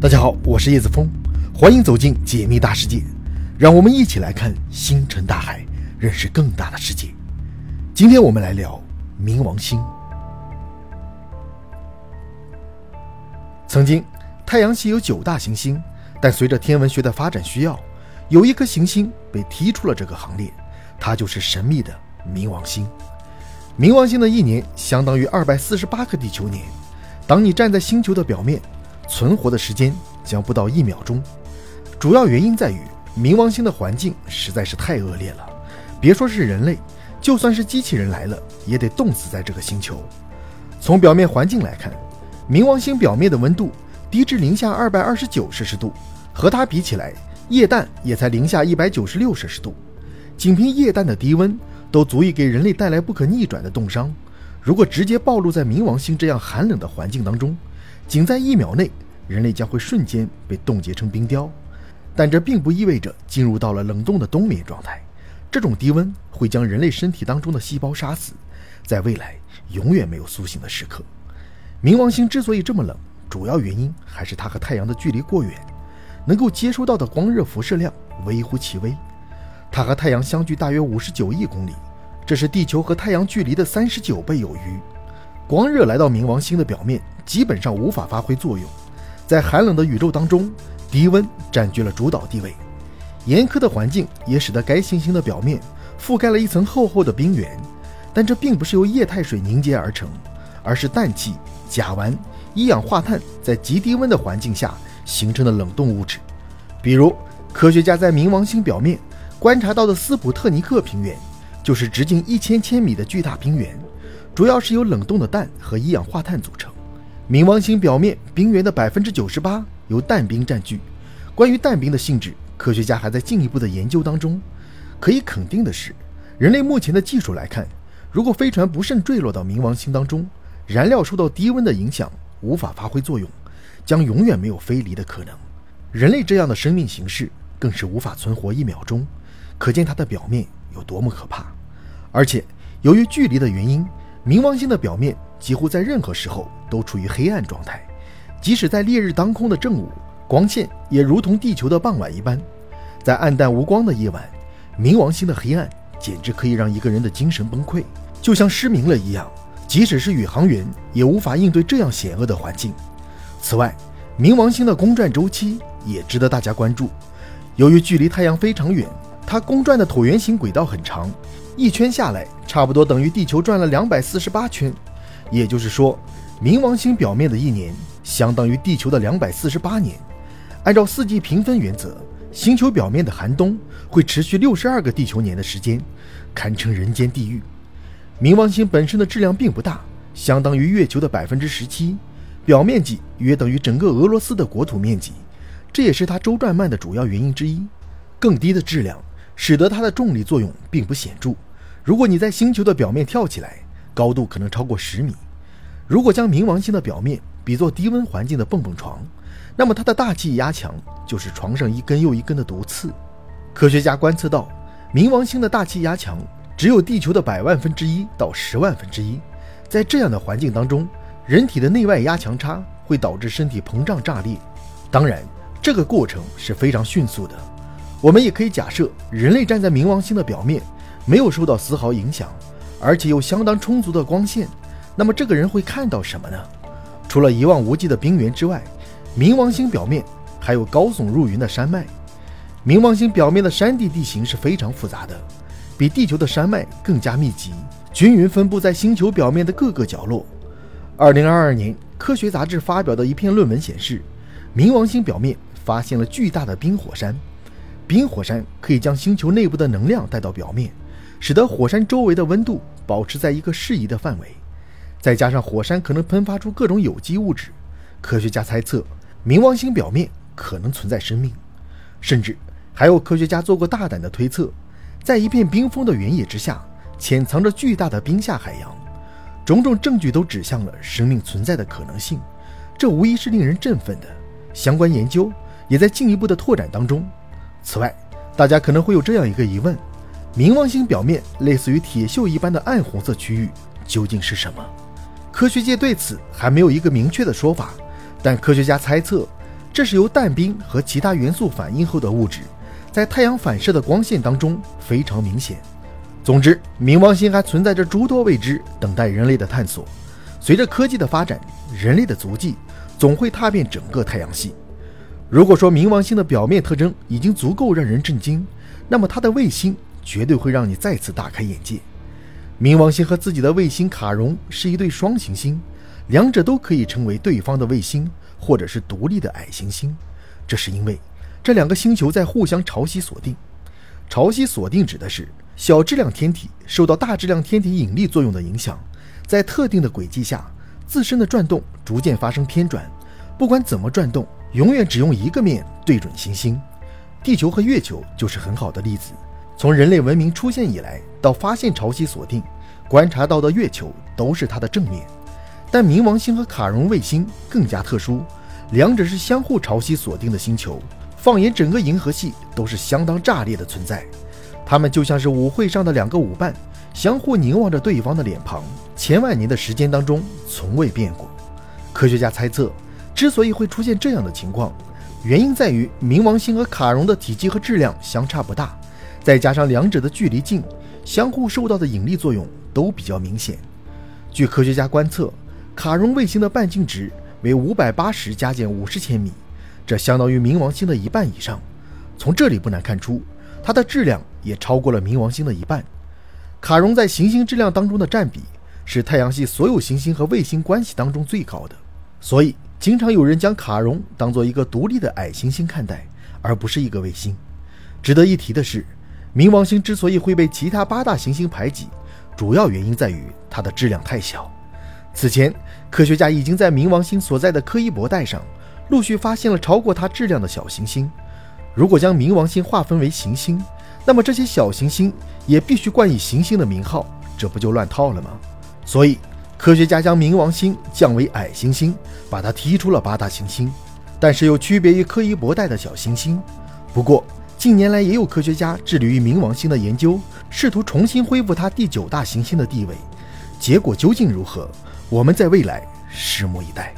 大家好，我是叶子峰，欢迎走进解密大世界，让我们一起来看星辰大海，认识更大的世界。今天我们来聊冥王星。曾经，太阳系有九大行星，但随着天文学的发展需要，有一颗行星被踢出了这个行列，它就是神秘的冥王星。冥王星的一年相当于二百四十八个地球年。当你站在星球的表面。存活的时间将不到一秒钟，主要原因在于冥王星的环境实在是太恶劣了。别说是人类，就算是机器人来了，也得冻死在这个星球。从表面环境来看，冥王星表面的温度低至零下二百二十九摄氏度，和它比起来，液氮也才零下一百九十六摄氏度。仅凭液氮的低温，都足以给人类带来不可逆转的冻伤。如果直接暴露在冥王星这样寒冷的环境当中，仅在一秒内，人类将会瞬间被冻结成冰雕，但这并不意味着进入到了冷冻的冬眠状态。这种低温会将人类身体当中的细胞杀死，在未来永远没有苏醒的时刻。冥王星之所以这么冷，主要原因还是它和太阳的距离过远，能够接收到的光热辐射量微乎其微。它和太阳相距大约五十九亿公里，这是地球和太阳距离的三十九倍有余。光热来到冥王星的表面，基本上无法发挥作用。在寒冷的宇宙当中，低温占据了主导地位。严苛的环境也使得该行星的表面覆盖了一层厚厚的冰原。但这并不是由液态水凝结而成，而是氮气、甲烷、一氧化碳在极低温的环境下形成的冷冻物质。比如，科学家在冥王星表面观察到的斯普特尼克平原，就是直径一千千米的巨大冰原。主要是由冷冻的氮和一氧化碳组成。冥王星表面冰原的百分之九十八由氮冰占据。关于氮冰的性质，科学家还在进一步的研究当中。可以肯定的是，人类目前的技术来看，如果飞船不慎坠落到冥王星当中，燃料受到低温的影响，无法发挥作用，将永远没有飞离的可能。人类这样的生命形式更是无法存活一秒钟，可见它的表面有多么可怕。而且，由于距离的原因。冥王星的表面几乎在任何时候都处于黑暗状态，即使在烈日当空的正午，光线也如同地球的傍晚一般。在暗淡无光的夜晚，冥王星的黑暗简直可以让一个人的精神崩溃，就像失明了一样。即使是宇航员也无法应对这样险恶的环境。此外，冥王星的公转周期也值得大家关注。由于距离太阳非常远，它公转的椭圆形轨道很长。一圈下来，差不多等于地球转了两百四十八圈，也就是说，冥王星表面的一年相当于地球的两百四十八年。按照四季平分原则，星球表面的寒冬会持续六十二个地球年的时间，堪称人间地狱。冥王星本身的质量并不大，相当于月球的百分之十七，表面积约等于整个俄罗斯的国土面积，这也是它周转慢的主要原因之一。更低的质量。使得它的重力作用并不显著。如果你在星球的表面跳起来，高度可能超过十米。如果将冥王星的表面比作低温环境的蹦蹦床，那么它的大气压强就是床上一根又一根的毒刺。科学家观测到，冥王星的大气压强只有地球的百万分之一到十万分之一。在这样的环境当中，人体的内外压强差会导致身体膨胀炸裂。当然，这个过程是非常迅速的。我们也可以假设，人类站在冥王星的表面，没有受到丝毫影响，而且有相当充足的光线。那么这个人会看到什么呢？除了一望无际的冰原之外，冥王星表面还有高耸入云的山脉。冥王星表面的山地地形是非常复杂的，比地球的山脉更加密集，均匀分布在星球表面的各个角落。二零二二年，科学杂志发表的一篇论文显示，冥王星表面发现了巨大的冰火山。冰火山可以将星球内部的能量带到表面，使得火山周围的温度保持在一个适宜的范围。再加上火山可能喷发出各种有机物质，科学家猜测冥王星表面可能存在生命。甚至还有科学家做过大胆的推测，在一片冰封的原野之下，潜藏着巨大的冰下海洋。种种证据都指向了生命存在的可能性，这无疑是令人振奋的。相关研究也在进一步的拓展当中。此外，大家可能会有这样一个疑问：冥王星表面类似于铁锈一般的暗红色区域究竟是什么？科学界对此还没有一个明确的说法，但科学家猜测，这是由氮冰和其他元素反应后的物质，在太阳反射的光线当中非常明显。总之，冥王星还存在着诸多未知，等待人类的探索。随着科技的发展，人类的足迹总会踏遍整个太阳系。如果说冥王星的表面特征已经足够让人震惊，那么它的卫星绝对会让你再次大开眼界。冥王星和自己的卫星卡戎是一对双行星，两者都可以称为对方的卫星，或者是独立的矮行星。这是因为这两个星球在互相潮汐锁定。潮汐锁定指的是小质量天体受到大质量天体引力作用的影响，在特定的轨迹下自身的转动逐渐发生偏转，不管怎么转动。永远只用一个面对准行星，地球和月球就是很好的例子。从人类文明出现以来，到发现潮汐锁定，观察到的月球都是它的正面。但冥王星和卡戎卫星更加特殊，两者是相互潮汐锁定的星球。放眼整个银河系，都是相当炸裂的存在。它们就像是舞会上的两个舞伴，相互凝望着对方的脸庞，千万年的时间当中从未变过。科学家猜测。之所以会出现这样的情况，原因在于冥王星和卡戎的体积和质量相差不大，再加上两者的距离近，相互受到的引力作用都比较明显。据科学家观测，卡戎卫星的半径值为五百八十加减五十千米，这相当于冥王星的一半以上。从这里不难看出，它的质量也超过了冥王星的一半。卡戎在行星质量当中的占比是太阳系所有行星和卫星关系当中最高的，所以。经常有人将卡戎当做一个独立的矮行星看待，而不是一个卫星。值得一提的是，冥王星之所以会被其他八大行星排挤，主要原因在于它的质量太小。此前，科学家已经在冥王星所在的柯伊伯带上陆续发现了超过它质量的小行星。如果将冥王星划分为行星，那么这些小行星也必须冠以行星的名号，这不就乱套了吗？所以。科学家将冥王星降为矮行星，把它踢出了八大行星，但是又区别于柯伊伯带的小行星。不过近年来也有科学家致力于冥王星的研究，试图重新恢复它第九大行星的地位。结果究竟如何？我们在未来拭目以待。